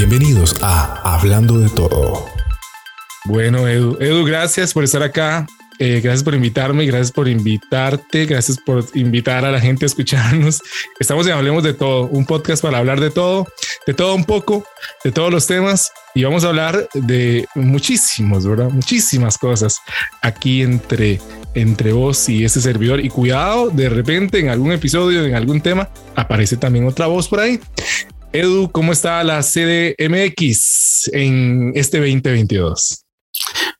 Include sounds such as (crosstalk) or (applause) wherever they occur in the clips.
Bienvenidos a Hablando de Todo. Bueno, Edu, Edu, gracias por estar acá. Eh, gracias por invitarme, gracias por invitarte, gracias por invitar a la gente a escucharnos. Estamos en Hablemos de Todo, un podcast para hablar de todo, de todo un poco, de todos los temas y vamos a hablar de muchísimos, ¿verdad? Muchísimas cosas aquí entre, entre vos y este servidor. Y cuidado, de repente en algún episodio, en algún tema, aparece también otra voz por ahí. Edu, ¿cómo está la CDMX en este 2022?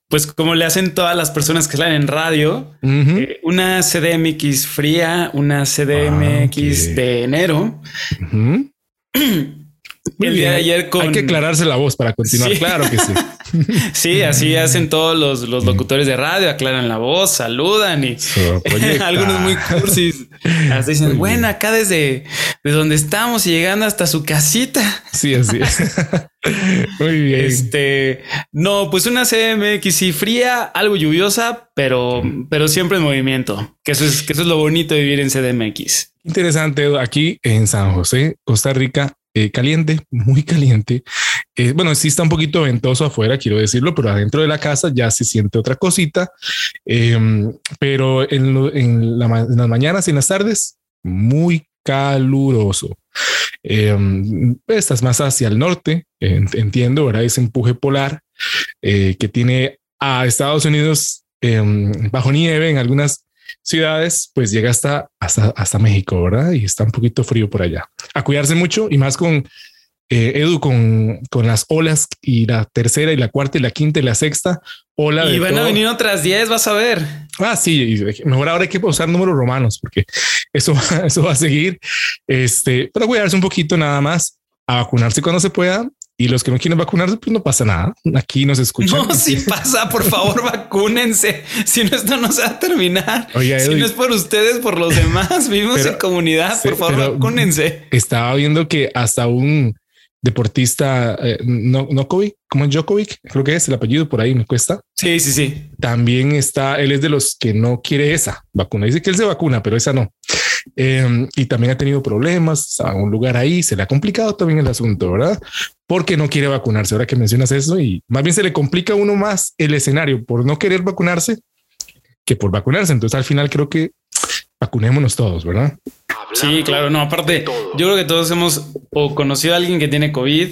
Pues como le hacen todas las personas que salen en radio, eh, una CDMX fría, una CDMX ah, de enero. (clears throat) el día de ayer con... Hay que aclararse la voz para continuar. Claro que sí. (laughs) sí, así hacen todos los, los, locutores de radio, aclaran la voz, saludan y (laughs) algunos muy cursis. Así dicen, bueno, acá desde de donde estamos y llegando hasta su casita. Sí, así (laughs) Muy bien. Este, no, pues una CMX y fría, algo lluviosa, pero, pero siempre en movimiento. Que eso es, que eso es lo bonito de vivir en CDMX. Interesante. Aquí en San José, Costa Rica, eh, caliente, muy caliente. Eh, bueno, sí está un poquito ventoso afuera, quiero decirlo, pero adentro de la casa ya se siente otra cosita. Em, pero en, las mañanas y en las tardes, muy caluroso. Em, estás más hacia el norte, entiendo, ¿verdad? Ese empuje polar eh, que tiene a Estados Unidos em, bajo nieve en algunas ciudades, pues llega hasta, hasta, hasta México, ¿verdad? Y está un poquito frío por allá. A cuidarse mucho y más con eh, Edu, con, con las olas y la tercera y la cuarta y la quinta y la sexta ola. Y van a venir otras 10, vas a ver. Ah, sí, mejor ahora hay que usar números romanos porque eso, (laughs) eso va a seguir. Este, para cuidarse un poquito nada más, a vacunarse cuando se pueda y los que no quieren vacunarse, pues no pasa nada. Aquí nos escuchan. No, si pasa, por favor, (laughs) vacúnense. Si no, esto no se va a terminar. si no es por ustedes, por los demás, vivimos en comunidad. Por favor, vacúnense. Estaba viendo que hasta un deportista, eh, no, no Kovic, como Djokovic, creo que es el apellido por ahí, me cuesta. Sí, sí, sí. También está, él es de los que no quiere esa vacuna. Dice que él se vacuna, pero esa no. Em, y también ha tenido problemas a un lugar ahí. Se le ha complicado también el asunto, ¿verdad? Porque no quiere vacunarse. Ahora que mencionas eso, y más bien se le complica a uno más el escenario por no querer vacunarse que por vacunarse. Entonces, al final, creo que vacunémonos todos, ¿verdad? Sí, claro. No, aparte, yo creo que todos hemos o conocido a alguien que tiene COVID.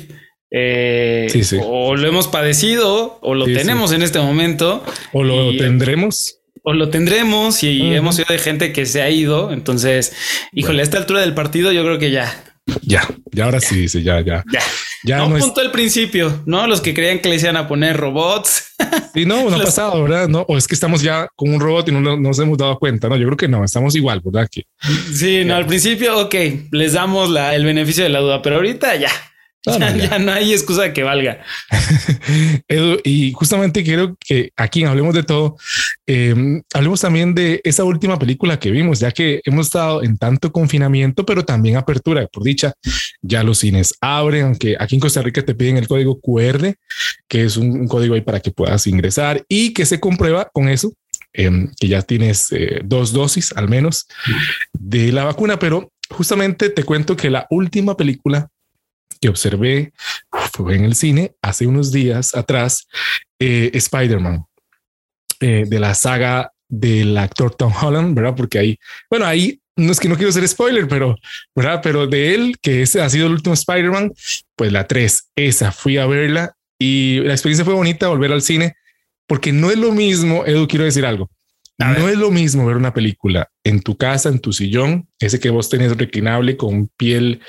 Eh, o lo hemos padecido o lo tenemos en este momento o lo tendremos o lo tendremos y hemos oído de gente que se ha ido. Entonces, híjole, a esta altura del partido, yo creo que ya. Ya, ya ahora sí dice, ya, ya. Ya. Ya no, punto al principio, ¿no? Los que creían que le iban a poner robots. (laughs) Sí, no, no ha pasado, ¿verdad? No, o es que estamos ya con un robot y no, nos hemos dado cuenta, ¿no? Yo creo que no, estamos igual, ¿verdad? Que, sí, no, al principio, ok, les damos la, el beneficio de la duda, pero ahorita ya, ya, no hay excusa que valga. (laughs) Edu, y justamente quiero que aquí Hablemos de Todo, em, hablemos también de esa última película que vimos, ya que hemos estado en tanto confinamiento, pero también apertura, por dicha, ya los cines abren, aunque aquí en Costa Rica te piden el código QR, que es un, código ahí para que puedas ingresar y que se comprueba con eso em, que ya tienes eh, dos dosis al menos de la vacuna, pero justamente te cuento que la última película que observé fue en el cine hace unos días atrás, eh, Spider-Man, eh, de la saga del actor Tom Holland, ¿verdad? Porque ahí, bueno, ahí no es que no quiero ser spoiler, pero, ¿verdad? Pero de él, que ese ha sido el último Spider-Man, pues la 3, esa fui a verla y la experiencia fue bonita volver al cine, porque no es lo mismo, Edu, quiero decir algo, no es lo mismo ver una película en tu casa, en tu sillón, ese que vos tenés reclinable con piel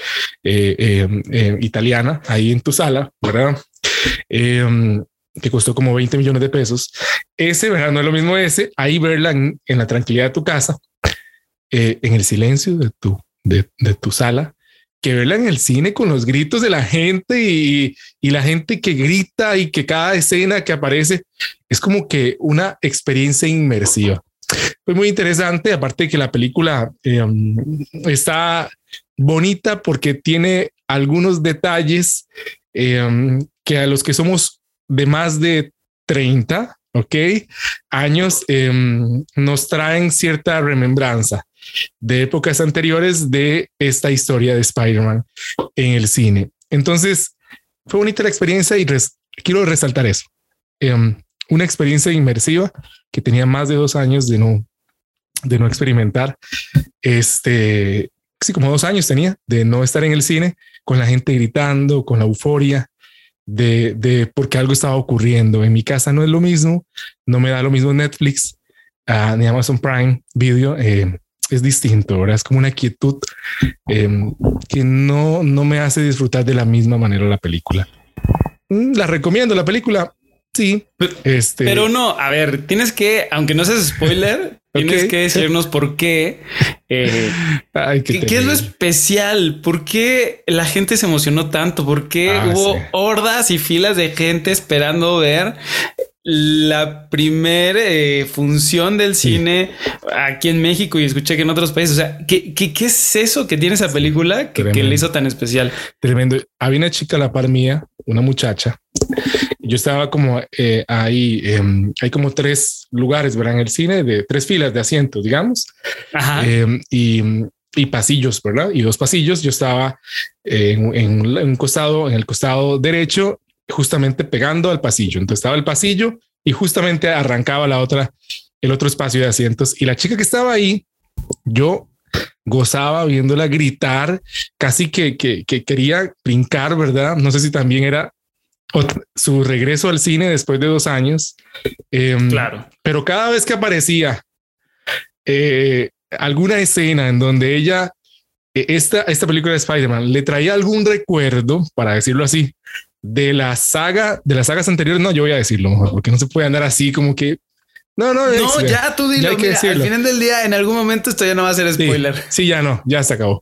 eh, em, em, italiana ahí en tu sala, ¿verdad? Em, que costó como 20 millones de pesos. Ese, ¿verdad? No es lo mismo ese, ahí verla en, la tranquilidad de tu casa, eh, en el silencio de tu, de, tu sala, que verla en el cine con los gritos de la gente y, y, la gente que grita y que cada escena que aparece es como que una experiencia inmersiva. Fue muy interesante, aparte de que la película eh, está bonita porque tiene algunos detalles eh, que a los que somos de más de 30, ok, años eh, nos traen cierta remembranza de épocas anteriores de esta historia de Spider-Man en el cine. Entonces, fue bonita la experiencia y quiero resaltar eso. Em, una experiencia inmersiva que tenía más de dos años de no, de no experimentar. Este, sí, como dos años tenía de no estar en el cine con la gente gritando, con la euforia de, de porque algo estaba ocurriendo. En mi casa no es lo mismo, no me da lo mismo Netflix uh, ni Amazon Prime Video. Eh, es distinto, ¿verdad? Es como una quietud em, que no, no me hace disfrutar de la misma manera la película. Mm, la recomiendo, la película Sí. Este... Pero no, a ver, tienes que, aunque no seas spoiler, (laughs) tienes que decirnos por qué. Eh, (laughs) qué, es lo especial? ¿Por qué la gente se emocionó tanto? ¿Por qué ah, hubo hordas y filas de gente esperando ver la primera eh, función del cine aquí en México y escuché que en otros países. O sea, ¿qué, qué, es eso que tiene esa película que, le hizo tan especial? Tremendo. Había una chica a la par mía, una muchacha. Yo estaba como eh, ahí, em, hay como tres lugares, ¿verdad? En el cine de tres filas de asientos, digamos. Em, y, y, pasillos, ¿verdad? Y dos pasillos. Yo estaba en, en, un costado, en el costado derecho justamente pegando al pasillo. Entonces estaba el pasillo y justamente arrancaba la otra, el otro espacio de asientos. Y la chica que estaba ahí, yo gozaba viéndola gritar, casi que, que, quería brincar, ¿verdad? No sé si también era su regreso al cine después de dos años. Em, claro. Pero cada vez que aparecía eh, alguna escena en donde ella, eh, esta, esta película de Spider-Man, le traía algún recuerdo, para decirlo así, de la saga, de las sagas anteriores, no, yo voy a decirlo porque no se puede andar así como que. No, no, no, ya tú dilo. al final del día, en algún momento esto ya no va a ser spoiler. Sí, ya no, ya se acabó.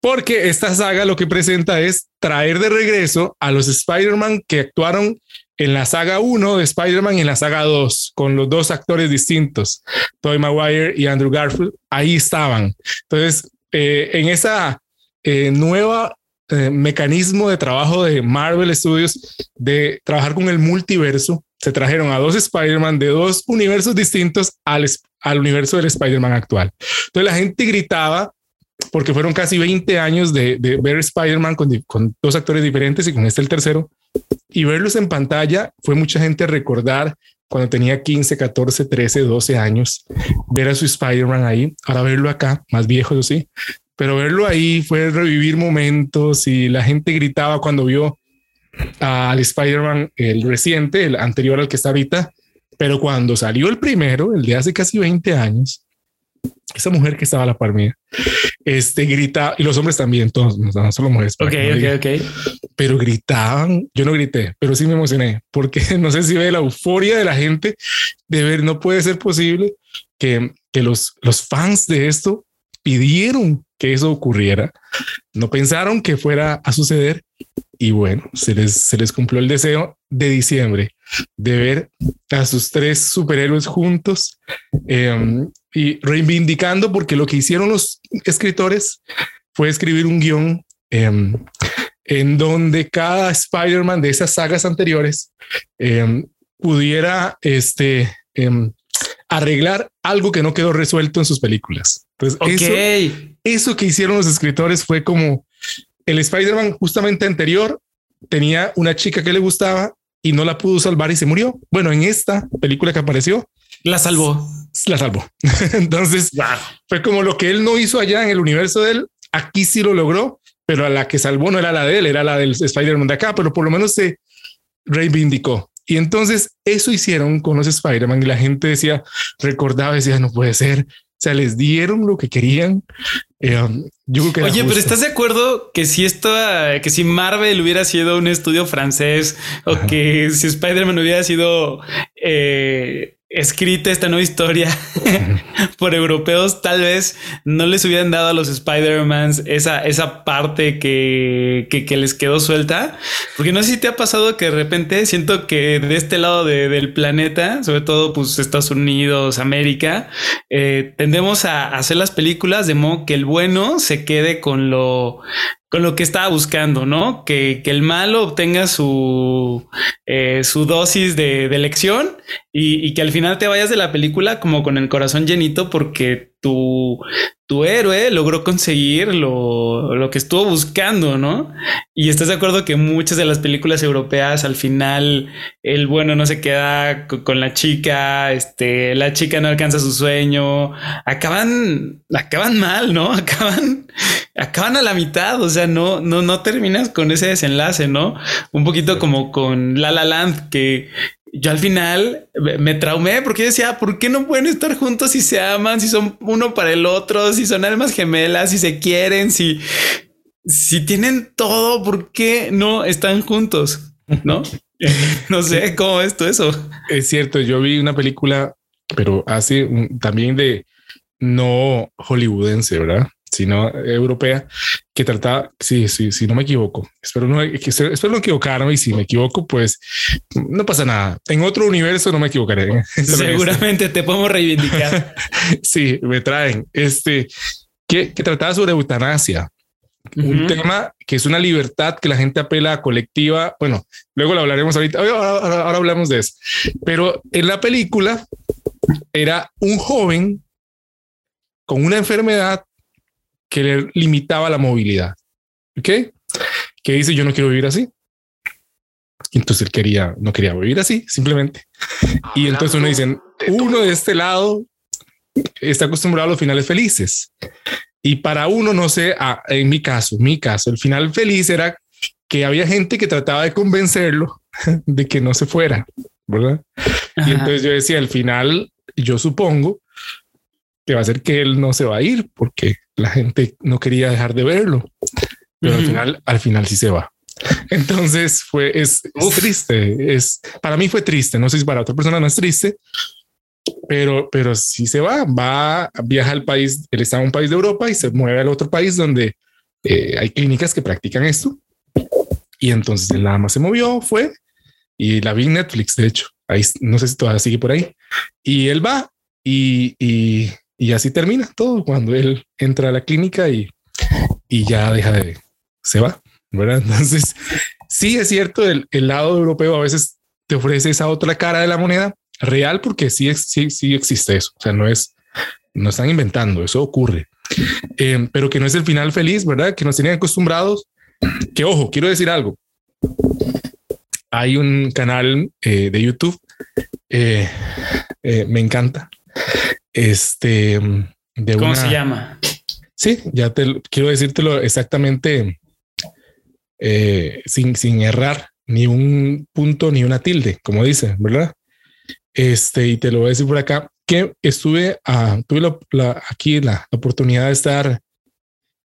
Porque esta saga lo que presenta es traer de regreso a los Spider-Man que actuaron en la saga 1 de Spider-Man y en la saga 2, con los dos actores distintos, Tobey Maguire y Andrew Garfield, ahí estaban. Entonces, eh, en esa eh, nueva eh, mecanismo de trabajo de Marvel Studios de trabajar con el multiverso. Se trajeron a dos Spider-Man de dos universos distintos al, al universo del Spider-Man actual. Entonces la gente gritaba porque fueron casi 20 años de, ver Spider-Man con, dos actores diferentes y con este el tercero. Y verlos en pantalla fue mucha gente recordar cuando tenía 15, 14, 13, 12 años, ver a su Spider-Man ahí. Ahora verlo acá, más viejo, yo sí, pero verlo ahí fue revivir momentos y la gente gritaba cuando vio al Spider-Man, el reciente, el anterior al que está ahorita, pero cuando salió el primero, el de hace casi 20 años, esa mujer que estaba a la par mía, este grita y los hombres también, todos, no solo mujeres. Ok, ok, ok. Pero gritaban, yo no grité, pero sí me emocioné porque (laughs) no sé si ve la euforia de la gente de ver, no puede ser posible que, que los, los fans de esto pidieron que eso ocurriera, no pensaron que fuera a suceder y bueno, se les, se les cumplió el deseo de diciembre de ver a sus tres superhéroes juntos em, y reivindicando porque lo que hicieron los escritores fue escribir un guion em, en donde cada Spider-Man de esas sagas anteriores em, pudiera este, arreglar algo que no quedó resuelto en sus películas. Entonces, eso, que hicieron los escritores fue como el Spider-Man justamente anterior tenía una chica que le gustaba y no la pudo salvar y se murió. Bueno, en esta película que apareció, la salvó. La salvó. (laughs) Entonces fue como lo que él no hizo allá en el universo de él. Aquí sí lo logró, pero a la que salvó no era la de él, era la del Spider-Man de acá, pero por lo menos se reivindicó. Y entonces eso hicieron con los Spider-Man y la gente decía, recordaba, decía, no puede ser. Sea, les dieron lo que querían. Eh, yo que Oye, pero ¿estás de acuerdo que si esto, que si Marvel hubiera sido un estudio francés o que si Spider-Man hubiera sido eh, escrita esta nueva historia (laughs) por europeos, tal vez no les hubieran dado a los Spider-Mans esa, esa parte que, que, les quedó suelta. Porque no sé si te ha pasado que de repente siento que de este lado del planeta, sobre todo pues Estados Unidos, América, eh, tendemos a hacer las películas de modo que el bueno se quede con lo con lo que estaba buscando, ¿no? Que, el malo obtenga su, eh, su dosis de, de lección y, que al final te vayas de la película como con el corazón llenito porque tu, tu héroe logró conseguir lo, lo, que estuvo buscando, ¿no? Y estás de acuerdo que muchas de las películas europeas al final el bueno no se queda con la chica, este, la chica no alcanza su sueño, acaban, acaban mal, ¿no? (laughs) Acaban, acaban a la mitad, o sea, no, no, no terminas con ese desenlace, ¿no? Un poquito como con La La Land, que yo al final me traumé porque decía, ¿por qué no pueden estar juntos si se aman, si son uno para el otro, si son almas gemelas, si se quieren, si, si tienen todo, ¿por qué no están juntos? ¿No? (laughs) no sé cómo es todo eso. Es cierto, yo vi una película, pero así también de no hollywoodense, ¿verdad? sino europea, que trataba, sí, sí, sí, no me equivoco, espero no, espero no equivocarme y si me equivoco, pues no pasa nada. En otro universo no me equivocaré. (laughs) Seguramente te podemos reivindicar. (laughs) sí, me traen este que, que trataba sobre eutanasia. Un tema que es una libertad que la gente apela a colectiva. Bueno, luego lo hablaremos ahorita. Ahora, ahora hablamos de eso. Pero en la película era un joven con una enfermedad que le limitaba la movilidad. ¿Ok? Que dice, yo no quiero vivir así. Entonces él quería, no quería vivir así, simplemente. Y entonces uno dice, uno de este lado está acostumbrado a los finales felices. Y para uno, no sé, en mi caso, mi caso, el final feliz era que había gente que trataba de convencerlo (laughs) de que no se fuera, ¿verdad? Y entonces yo decía, al final, yo supongo que va a ser que él no se va a ir porque la gente no quería dejar de verlo, pero al final, al final sí se va. Entonces fue, es, triste, es, para mí fue triste, no sé si para otra persona no es triste, pero, pero sí se va, va, viaja al país, él está en un país de Europa y se mueve al otro país donde eh, hay clínicas que practican esto. Y entonces él nada más se movió, fue y la vi en Netflix, de hecho, ahí no sé si todavía sigue por ahí. Y él va y, y y así termina todo cuando él entra a la clínica y, y ya deja de, se va, ¿verdad? (laughs) Entonces, sí es cierto, el, el, lado europeo a veces te ofrece esa otra cara de la moneda real porque sí, sí, sí existe eso. O sea, no es, no están inventando, eso ocurre. Eh, pero que no es el final feliz, ¿verdad? Que nos tienen acostumbrados. Que ojo, quiero decir algo. Hay un canal eh, de YouTube, eh, me encanta, este, de ¿Cómo se llama? Sí, ya te quiero decírtelo exactamente eh, sin, sin errar ni un punto ni una tilde, como dice, ¿verdad? Este, y te lo voy a decir por acá, que estuve, a, tuve la, aquí la, oportunidad de estar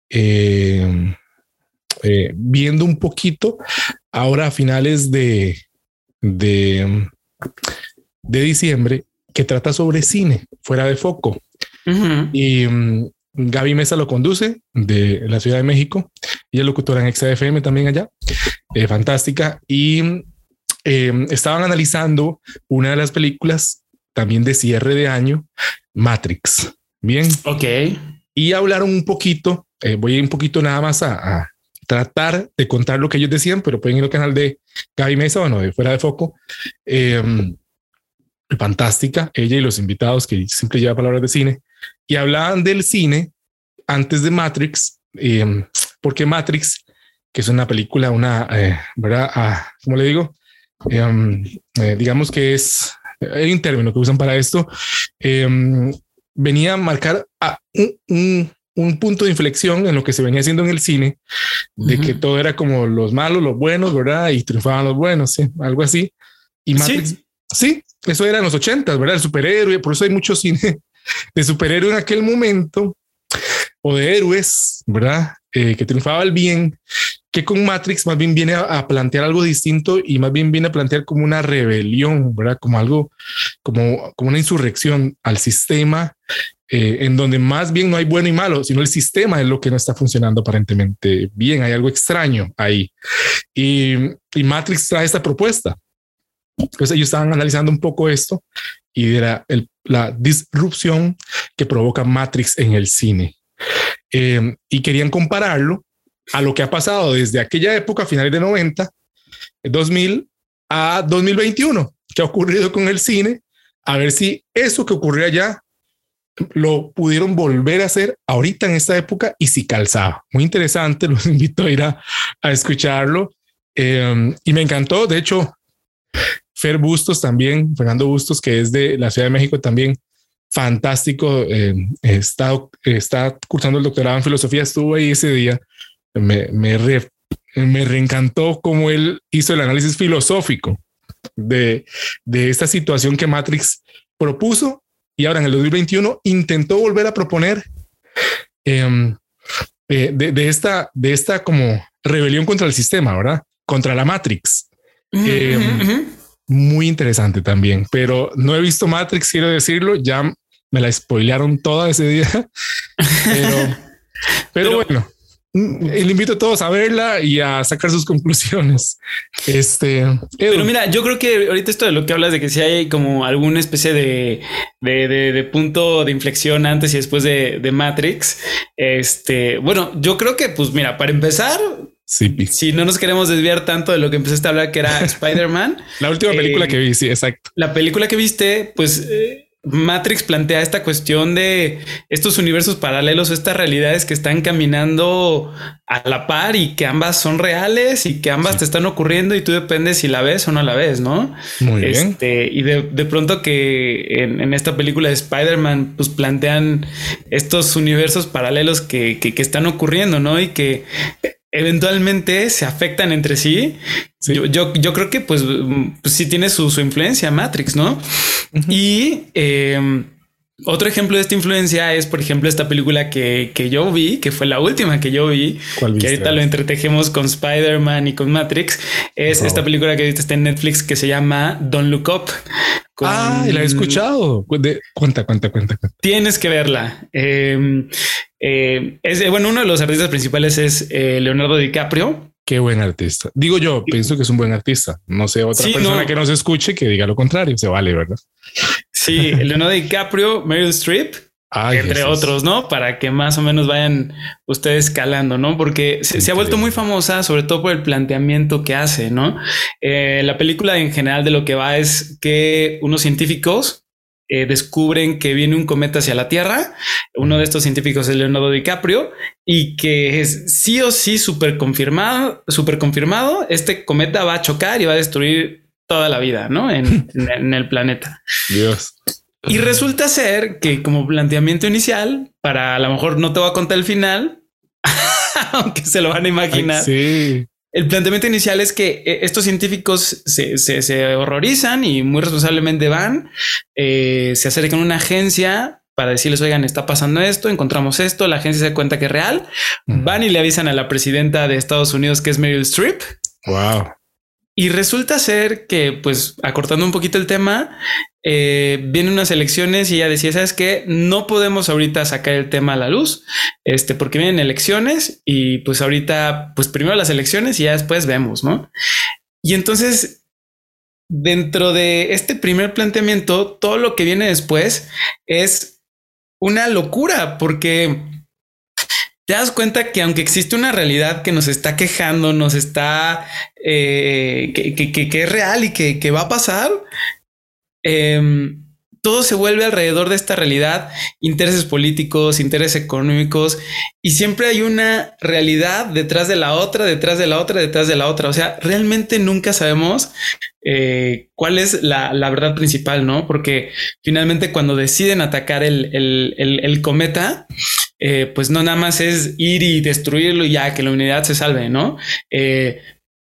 eh, eh, viendo un poquito ahora a finales de, de, de diciembre que trata sobre cine fuera de foco. Y um, Gaby Mesa lo conduce de la Ciudad de México. y es locutora en XFM también allá. Eh, fantástica. Y em, estaban analizando una de las películas también de cierre de año, Matrix. Bien. Ok. Y hablaron un poquito, eh, voy un poquito nada más a, tratar de contar lo que ellos decían, pero pueden ir al canal de Gaby Mesa, bueno, de fuera de foco. Eh, fantástica, ella y los invitados que siempre lleva palabras de cine, y hablaban del cine antes de Matrix, em, porque Matrix, que es una película, una, eh, ¿verdad? Ah, como le digo? Em, eh, digamos que es, hay un término que usan para esto, em, venía a marcar a un, un, punto de inflexión en lo que se venía haciendo en el cine, de que todo era como los malos, los buenos, ¿verdad? Y triunfaban los buenos, ¿sí? algo así. Y Matrix, sí, eso era en los ochentas, ¿verdad? El superhéroe, por eso hay mucho cine de superhéroe en aquel momento, o de héroes, ¿verdad? Eh, que triunfaba el bien, que con Matrix más bien viene a, plantear algo distinto y más bien viene a plantear como una rebelión, ¿verdad? Como algo, como, como una insurrección al sistema, eh, en donde más bien no hay bueno y malo, sino el sistema es lo que no está funcionando aparentemente bien, hay algo extraño ahí. Y, y Matrix trae esta propuesta entonces ellos estaban analizando un poco esto y era la disrupción que provoca Matrix en el cine. Em, y querían compararlo a lo que ha pasado desde aquella época, finales de 90, 2000 a 2021, que ha ocurrido con el cine, a ver si eso que ocurrió allá lo pudieron volver a hacer ahorita en esta época y si calzaba. Muy interesante, (laughs) los invito a ir a, escucharlo. Em, y me encantó, de hecho, Fer Bustos también, Fernando Bustos, que es de la Ciudad de México también, fantástico, em, está, está cursando el doctorado en filosofía, estuvo ahí ese día, me, me, me reencantó cómo él hizo el análisis filosófico de, de esta situación que Matrix propuso y ahora en el 2021 intentó volver a proponer em, eh, de, esta, de esta como rebelión contra el sistema, ¿verdad? Contra la Matrix. Em, muy interesante también, pero no he visto Matrix, quiero decirlo, ya me la spoilearon toda ese día, (laughs) pero, pero bueno. Mm, le invito a todos a verla y a sacar sus conclusiones. Este, pero mira, yo creo que ahorita esto de lo que hablas de que si hay como alguna especie de, de, punto de inflexión antes y después de, Matrix. Este, bueno, yo creo que, pues mira, para empezar, Si no nos queremos desviar tanto de lo que empezaste a hablar, que era (laughs) Spider-Man. la última película eh, que vi, sí, exacto. La película que viste, pues eh, Matrix plantea esta cuestión de estos universos paralelos, estas realidades que están caminando a la par y que ambas son reales y que ambas te están ocurriendo y tú dependes si la ves o no la ves, ¿no? Muy bien. Este, y de, pronto que en, esta película de Spider-Man, pues plantean estos universos paralelos que, que, que están ocurriendo, ¿no? Y que eventualmente se afectan entre sí. Yo, yo, creo que pues, pues sí tiene su, influencia Matrix, ¿no? Y em, otro ejemplo de esta influencia es, por ejemplo, esta película que, yo vi, que fue la última que yo vi, que ahorita lo entretejemos con Spider-Man y con Matrix, es esta película que viste en Netflix que se llama Don't Look Up. Ah, la he escuchado. cuenta, cuenta, cuenta, Tienes que verla. Em, eh, es, bueno, uno de los artistas principales es eh, Leonardo DiCaprio. Qué buen artista. Digo yo, pienso que es un buen artista. No sé, otra persona que nos escuche que diga lo contrario. Se vale, ¿verdad? Sí, Leonardo DiCaprio, Meryl Streep, entre otros, ¿no? Para que más o menos vayan ustedes calando, ¿no? Porque se, ha vuelto muy famosa, sobre todo por el planteamiento que hace, ¿no? Eh, la película en general de lo que va es que unos científicos eh, descubren que viene un cometa hacia la Tierra. Uno de estos científicos es Leonardo DiCaprio y que es sí o sí súper confirmado, súper confirmado. Este cometa va a chocar y va a destruir toda la vida, ¿no? En, (laughs) el planeta. Dios. Y resulta ser que como planteamiento inicial, para a lo mejor no te voy a contar el final, (laughs) aunque se lo van a imaginar. sí. El planteamiento inicial es que eh, estos científicos se, horrorizan y muy responsablemente van, eh, se acercan a una agencia para decirles, oigan, está pasando esto, encontramos esto, la agencia se da cuenta que es real, van y le avisan a la presidenta de Estados Unidos, que es Meryl Streep. Wow. Y resulta ser que, pues, acortando un poquito el tema, eh, vienen unas elecciones y ella decía, ¿sabes qué? No podemos ahorita sacar el tema a la luz, este, porque vienen elecciones y pues ahorita, pues primero las elecciones y ya después vemos, ¿no? Y entonces, dentro de este primer planteamiento, todo lo que viene después es una locura, porque te das cuenta que aunque existe una realidad que nos está quejando, nos está, eh, que, es real y que, va a pasar, em, todo se vuelve alrededor de esta realidad, intereses políticos, intereses económicos, y siempre hay una realidad detrás de la otra, detrás de la otra, detrás de la otra. O sea, realmente nunca sabemos eh, cuál es la, verdad principal, ¿no? Porque finalmente cuando deciden atacar el cometa, eh, pues no nada más es ir y destruirlo y ya que la unidad se salve, ¿no? Eh,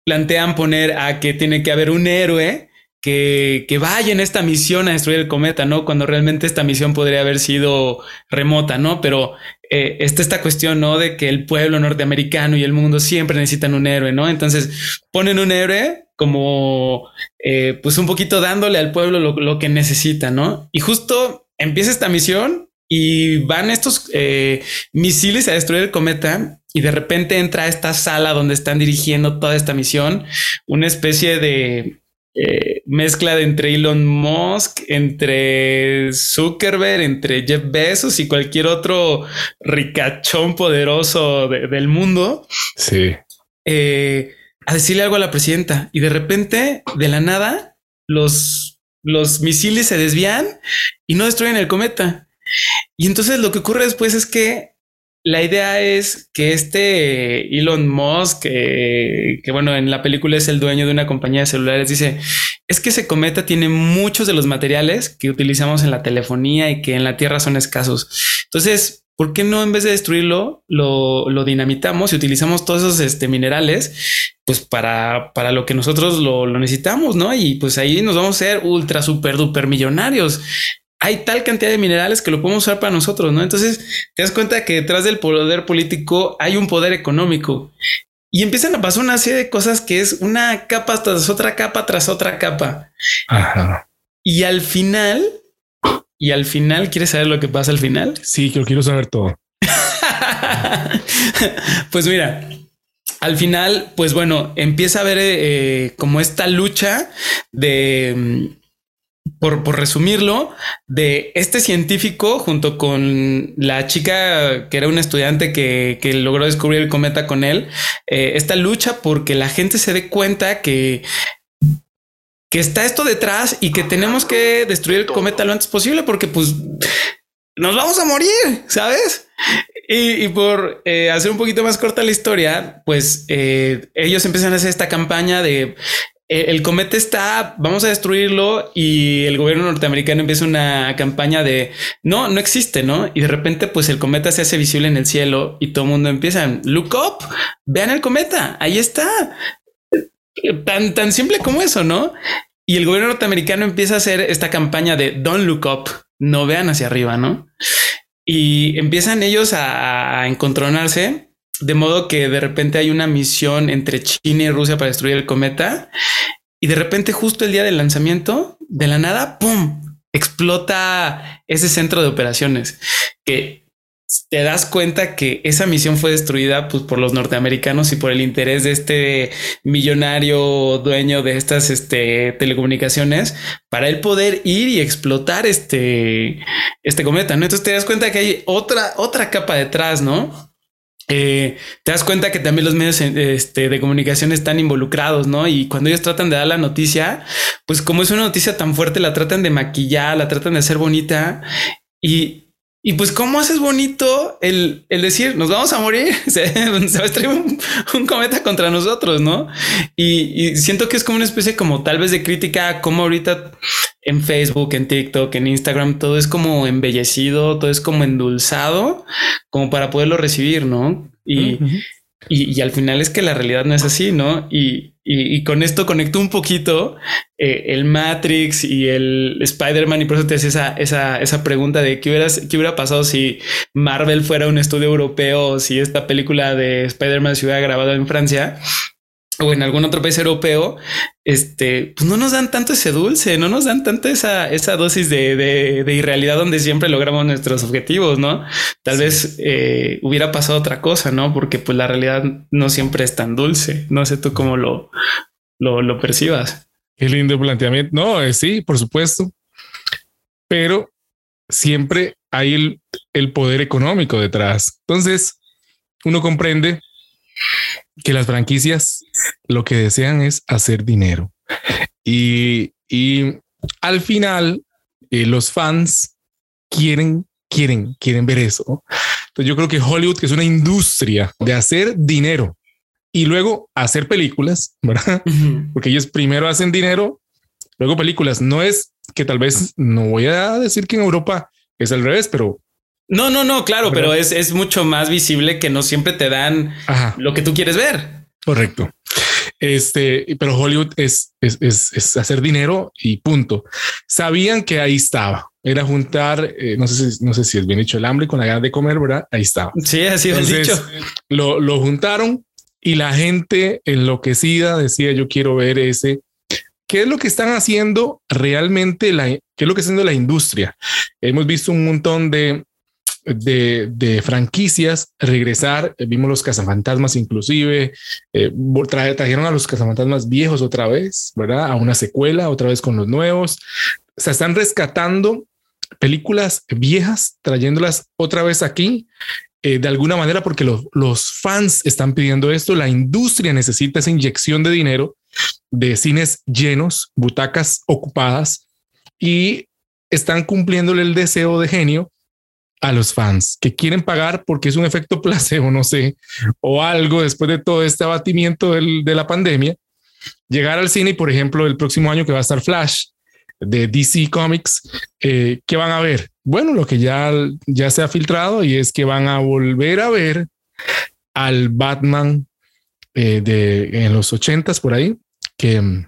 plantean poner a que tiene que haber un héroe que, vaya en esta misión a destruir el cometa, ¿no? Cuando realmente esta misión podría haber sido remota, ¿no? Pero eh, está esta cuestión, ¿no? De que el pueblo norteamericano y el mundo siempre necesitan un héroe, ¿no? Entonces ponen un héroe como, pues un poquito dándole al pueblo lo, lo que necesita, ¿no? Y justo empieza esta misión y van estos eh, misiles a destruir el cometa y de repente entra esta sala donde están dirigiendo toda esta misión, una especie de eh, mezcla de entre Elon Musk, entre Zuckerberg, entre Jeff Bezos y cualquier otro ricachón poderoso del mundo. Sí. Eh, a decirle algo a la presidenta y de repente, de la nada, los, los misiles se desvían y no destruyen el cometa. Y entonces lo que ocurre después es que la idea es que este Elon Musk, que, bueno, en la película es el dueño de una compañía de celulares, dice, es que ese cometa tiene muchos de los materiales que utilizamos en la telefonía y que en la Tierra son escasos. Entonces, ¿por qué no en vez de destruirlo, lo, dinamitamos y utilizamos todos esos este, minerales pues para, para lo que nosotros lo, lo, necesitamos, ¿no? Y pues ahí nos vamos a ser ultra, super, duper millonarios hay tal cantidad de minerales que lo podemos usar para nosotros, ¿no? Entonces te das cuenta que detrás del poder político hay un poder económico y empiezan a pasar una serie de cosas que es una capa tras otra capa tras otra capa. Y al final, y al final, ¿quieres saber lo que pasa al final? Sí, yo quiero saber todo. (laughs) pues mira, al final, pues bueno, empieza a haber eh, como esta lucha de mm, por, resumirlo, de este científico junto con la chica que era una estudiante que, logró descubrir el cometa con él, eh, esta lucha porque la gente se dé cuenta que que está esto detrás y que tenemos que destruir el cometa lo antes posible porque pues nos vamos a morir, ¿sabes? Y, por eh, hacer un poquito más corta la historia, pues eh, ellos empiezan a hacer esta campaña de el cometa está, vamos a destruirlo y el gobierno norteamericano empieza una campaña de no, no existe, ¿no? Y de repente pues el cometa se hace visible en el cielo y todo el mundo empieza, look up, vean el cometa, ahí está. Tan, tan simple como eso, ¿no? Y el gobierno norteamericano empieza a hacer esta campaña de don't look up, no vean hacia arriba, ¿no? Y empiezan ellos a, a encontronarse de modo que de repente hay una misión entre China y Rusia para destruir el cometa. Y de repente, justo el día del lanzamiento, de la nada, ¡pum! explota ese centro de operaciones que te das cuenta que esa misión fue destruida pues, por los norteamericanos y por el interés de este millonario dueño de estas este, telecomunicaciones para él poder ir y explotar este, este cometa. ¿no? Entonces te das cuenta que hay otra, otra capa detrás, ¿no? Eh, te das cuenta que también los medios este, de comunicación están involucrados, ¿no? Y cuando ellos tratan de dar la noticia, pues como es una noticia tan fuerte, la tratan de maquillar, la tratan de hacer bonita y y pues, ¿cómo haces bonito el, decir nos vamos a morir? (laughs) (laughs) Se, va a un, cometa contra nosotros, no? Y, siento que es como una especie, como tal vez de crítica, como ahorita en Facebook, en TikTok, en Instagram, todo es como embellecido, todo es como endulzado, como para poderlo recibir, no? Y, y, al final es que la realidad no es así, ¿no? Y, con esto conecto un poquito eh, el Matrix y el Spider-Man y por eso te hace esa, esa, esa pregunta de qué, hubieras, qué hubiera pasado si Marvel fuera un estudio europeo si esta película de Spider-Man se hubiera grabado en Francia o en algún otro país europeo, este, pues no nos dan tanto ese dulce, no nos dan tanto esa, esa dosis de, de, irrealidad donde siempre logramos nuestros objetivos, ¿no? Tal vez eh, hubiera pasado otra cosa, ¿no? Porque pues la realidad no siempre es tan dulce. No sé tú cómo lo, lo, lo percibas. Qué lindo planteamiento. No, eh, sí, por supuesto. Pero siempre hay el, el poder económico detrás. Entonces, uno comprende que las franquicias lo que desean es hacer dinero. Y, al final, eh, los fans quieren, quieren, quieren ver eso. Entonces yo creo que Hollywood, que es una industria de hacer dinero y luego hacer películas, ¿verdad? Porque ellos primero hacen dinero, luego películas. No es que tal vez, no voy a decir que en Europa es al revés, pero no, no, no, claro, pero es, es, mucho más visible que no siempre te dan lo que tú quieres ver. Correcto. Este, pero Hollywood es, es, es, hacer dinero y punto. Sabían que ahí estaba. Era juntar, eh, no sé si, no sé si es bien dicho el hambre con la ganas de comer, ¿verdad? Ahí estaba. Sí, así es dicho. Lo, lo juntaron y la gente enloquecida decía yo quiero ver ese. ¿Qué es lo que están haciendo realmente? La, ¿Qué es lo que está haciendo la industria? Hemos visto un montón de de, franquicias regresar. Eh, vimos los cazafantasmas, inclusive eh, trajeron a los cazafantasmas viejos otra vez, verdad? A una secuela, otra vez con los nuevos. Se están rescatando películas viejas, trayéndolas otra vez aquí. Eh, de alguna manera, porque los, los fans están pidiendo esto, la industria necesita esa inyección de dinero de cines llenos, butacas ocupadas y están cumpliéndole el deseo de genio a los fans que quieren pagar porque es un efecto (laughs) placebo, no sé, o algo después de todo este abatimiento de la pandemia, llegar al cine y, por ejemplo, el próximo año que va a estar Flash de DC Comics, eh, ¿qué van a ver? Bueno, lo que ya, ya se ha filtrado y es que van a volver a ver al Batman eh, de en los ochentas por ahí, que,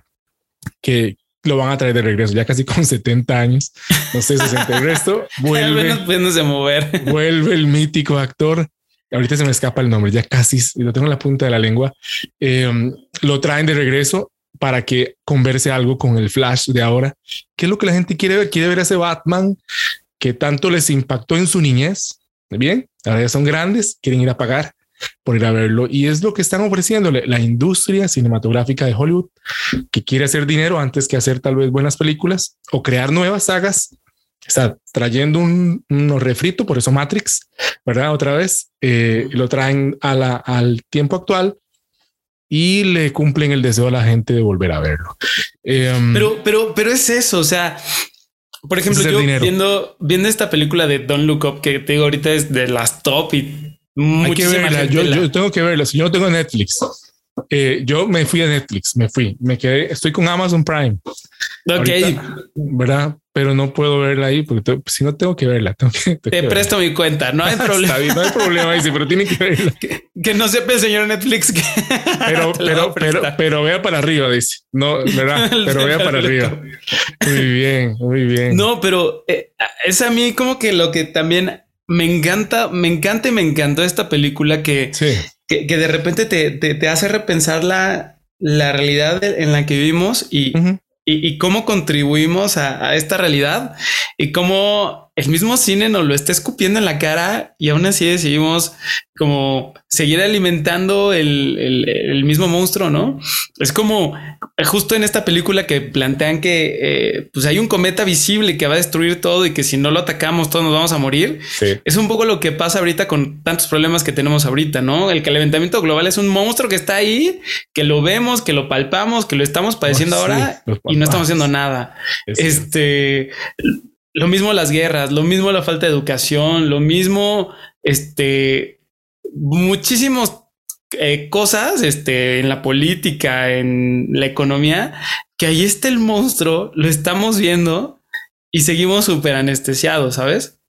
que lo van a traer de regreso, ya casi con 70 años, no sé, 60 el resto, (laughs) vuelve, mover. vuelve el mítico actor. Ahorita se me escapa el nombre, ya casi lo tengo en la punta de la lengua. Em, lo traen de regreso para que converse algo con el Flash de ahora. ¿Qué es lo que la gente quiere ver? Quiere ver a ese Batman que tanto les impactó en su niñez. Bien, ahora ya son grandes, quieren ir a pagar por ir a verlo. Y es lo que están ofreciéndole la industria cinematográfica de Hollywood, que quiere hacer dinero antes que hacer tal vez buenas películas o crear nuevas sagas. Está trayendo un, refrito, por eso Matrix, ¿verdad? Otra vez, eh, lo traen a la, al tiempo actual y le cumplen el deseo a la gente de volver a verlo. Em, pero, pero, pero es eso, o sea, por ejemplo, yo viendo, viendo esta película de Don't Look Up, que te digo ahorita es de las top y hay que verla. Yo, tengo que verla. Si yo no tengo Netflix, eh, yo me fui a Netflix, me fui, me quedé, estoy con Amazon Prime. Ok. ¿Verdad? Pero no puedo verla ahí porque si no tengo que verla. Te presto mi cuenta, no hay (laughs) problema. no hay problema, dice, pero tiene (laughs) que verla. Que, no sepa el señor Netflix que. (laughs) Pero, pero, pero, pero vea para arriba, dice. No, ¿verdad? Pero vea para arriba. Muy bien, muy bien. No, pero eh, es a mí como que lo que también me encanta, me encanta y me encantó esta película que, que, de repente te, te, hace repensar la, la realidad en la que vivimos y, y, cómo contribuimos a, a, esta realidad y cómo el mismo cine nos lo está escupiendo en la cara y aún así decidimos como seguir alimentando el, mismo monstruo, ¿no? Es como justo en esta película que plantean que eh, pues hay un cometa visible que va a destruir todo y que si no lo atacamos todos nos vamos a morir. Es un poco lo que pasa ahorita con tantos problemas que tenemos ahorita, ¿no? El calentamiento global es un monstruo que está ahí, que lo vemos, que lo palpamos, que lo estamos padeciendo oh, ahora y no estamos haciendo nada. este lo mismo las guerras, lo mismo la falta de educación, lo mismo, este, muchísimas eh, cosas, este, en la política, en la economía, que ahí está el monstruo, lo estamos viendo y seguimos súper anestesiados, ¿sabes?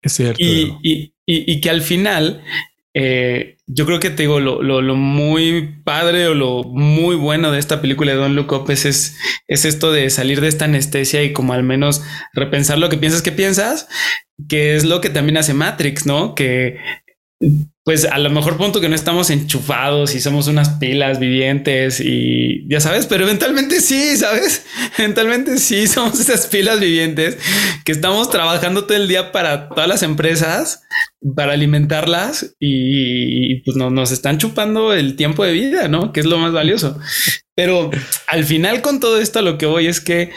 Es cierto. Y, y, y, que al final eh, yo creo que te digo, lo, muy padre o lo muy bueno de esta película de Don Look Up es, es, esto de salir de esta anestesia y como al menos repensar lo que piensas que piensas, que es lo que también hace Matrix, ¿no? Que pues a lo mejor punto que no estamos enchufados y somos unas pilas vivientes y ya sabes, pero eventualmente sí, sabes, (laughs) eventualmente sí (laughs) somos esas pilas vivientes que estamos trabajando todo el día para todas las empresas, para alimentarlas y, pues nos están chupando el tiempo de vida, ¿no? Que es lo más valioso. Pero al final con todo esto lo que voy es que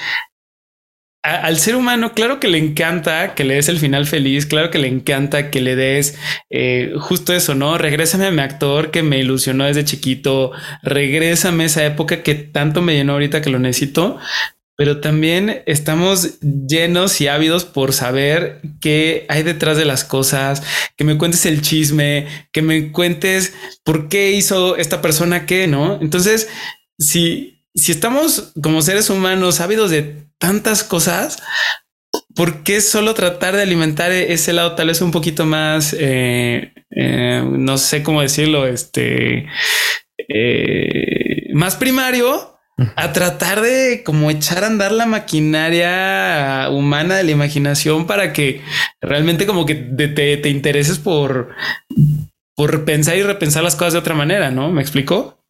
al ser humano, claro que le encanta que le des el final feliz, claro que le encanta que le des eh, justo eso, ¿no? Regrésame a mi actor que me ilusionó desde chiquito, regrésame a esa época que tanto me llenó ahorita que lo necesito, pero también estamos llenos y ávidos por saber qué hay detrás de las cosas, que me cuentes el chisme, que me cuentes por qué hizo esta persona qué, ¿no? Entonces, si, si estamos como seres humanos ávidos de tantas cosas, ¿por qué solo tratar de alimentar ese lado tal vez un poquito más, eh, eh, no sé cómo decirlo, este, eh, más primario? A tratar de como echar a andar la maquinaria humana de la imaginación para que realmente como que te, te intereses por, por pensar y repensar las cosas de otra manera, ¿no? ¿Me explico?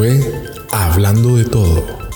Fue Hablando de todo.